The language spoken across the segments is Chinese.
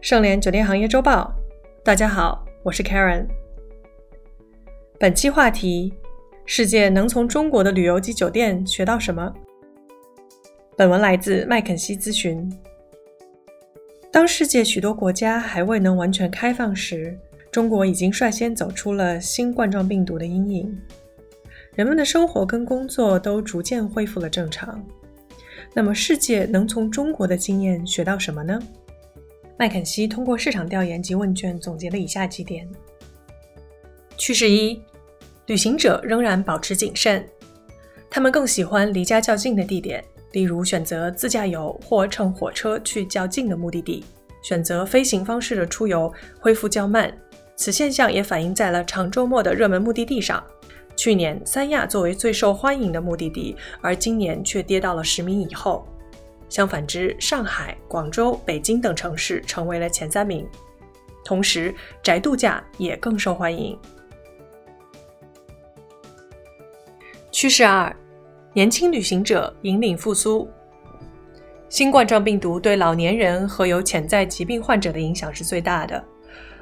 盛联酒店行业周报，大家好，我是 Karen。本期话题：世界能从中国的旅游及酒店学到什么？本文来自麦肯锡咨询。当世界许多国家还未能完全开放时，中国已经率先走出了新冠状病毒的阴影，人们的生活跟工作都逐渐恢复了正常。那么，世界能从中国的经验学到什么呢？麦肯锡通过市场调研及问卷总结了以下几点：趋势一，旅行者仍然保持谨慎，他们更喜欢离家较近的地点，例如选择自驾游或乘火车去较近的目的地；选择飞行方式的出游恢复较慢。此现象也反映在了长周末的热门目的地上。去年，三亚作为最受欢迎的目的地，而今年却跌到了十名以后。相反之，上海、广州、北京等城市成为了前三名。同时，宅度假也更受欢迎。趋势二：年轻旅行者引领复苏。新冠状病毒对老年人和有潜在疾病患者的影响是最大的，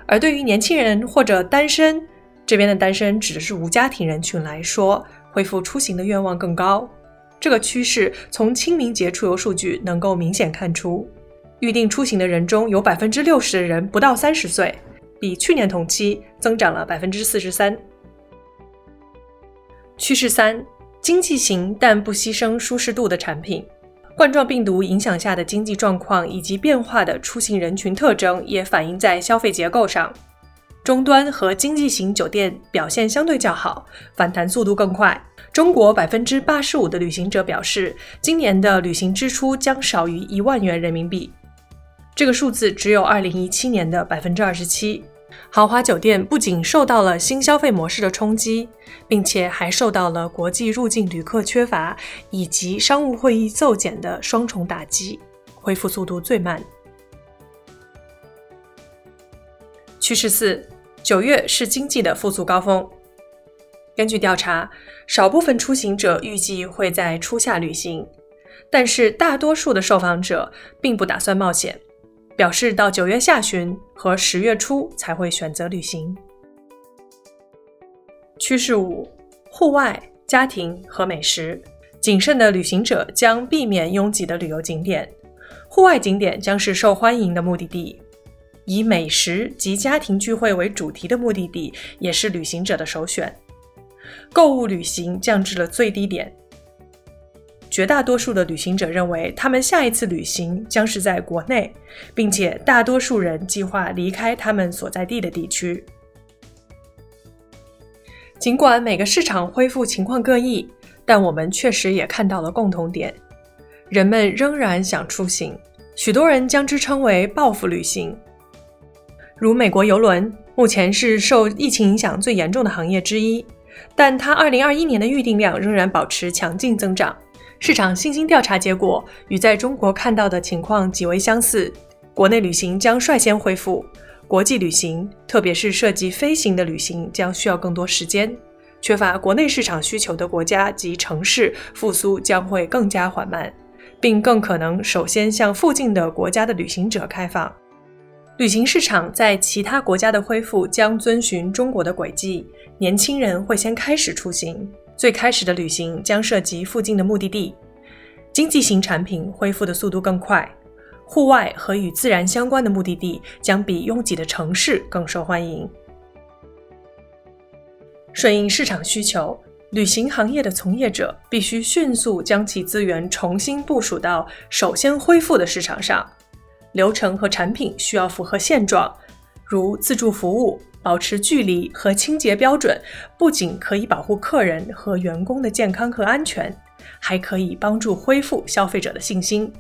而对于年轻人或者单身（这边的单身指的是无家庭人群）来说，恢复出行的愿望更高。这个趋势从清明节出游数据能够明显看出，预定出行的人中有百分之六十的人不到三十岁，比去年同期增长了百分之四十三。趋势三：经济型但不牺牲舒适度的产品。冠状病毒影响下的经济状况以及变化的出行人群特征也反映在消费结构上。终端和经济型酒店表现相对较好，反弹速度更快。中国百分之八十五的旅行者表示，今年的旅行支出将少于一万元人民币，这个数字只有二零一七年的百分之二十七。豪华酒店不仅受到了新消费模式的冲击，并且还受到了国际入境旅客缺乏以及商务会议骤减的双重打击，恢复速度最慢。趋势四。九月是经济的复苏高峰。根据调查，少部分出行者预计会在初夏旅行，但是大多数的受访者并不打算冒险，表示到九月下旬和十月初才会选择旅行。趋势五：户外、家庭和美食。谨慎的旅行者将避免拥挤的旅游景点，户外景点将是受欢迎的目的地。以美食及家庭聚会为主题的目的地也是旅行者的首选。购物旅行降至了最低点。绝大多数的旅行者认为，他们下一次旅行将是在国内，并且大多数人计划离开他们所在地的地区。尽管每个市场恢复情况各异，但我们确实也看到了共同点：人们仍然想出行，许多人将之称为报复旅行。如美国邮轮，目前是受疫情影响最严重的行业之一，但它2021年的预订量仍然保持强劲增长。市场信心调查结果与在中国看到的情况极为相似，国内旅行将率先恢复，国际旅行，特别是涉及飞行的旅行，将需要更多时间。缺乏国内市场需求的国家及城市复苏将会更加缓慢，并更可能首先向附近的国家的旅行者开放。旅行市场在其他国家的恢复将遵循中国的轨迹，年轻人会先开始出行，最开始的旅行将涉及附近的目的地。经济型产品恢复的速度更快，户外和与自然相关的目的地将比拥挤的城市更受欢迎。顺应市场需求，旅行行业的从业者必须迅速将其资源重新部署到首先恢复的市场上。流程和产品需要符合现状，如自助服务、保持距离和清洁标准，不仅可以保护客人和员工的健康和安全，还可以帮助恢复消费者的信心，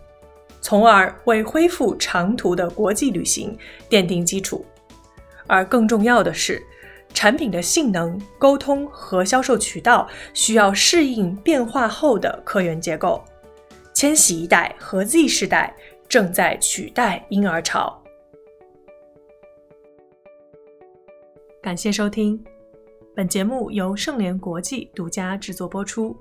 从而为恢复长途的国际旅行奠定基础。而更重要的是，产品的性能、沟通和销售渠道需要适应变化后的客源结构。千禧一代和 Z 世代。正在取代婴儿潮。感谢收听，本节目由盛联国际独家制作播出。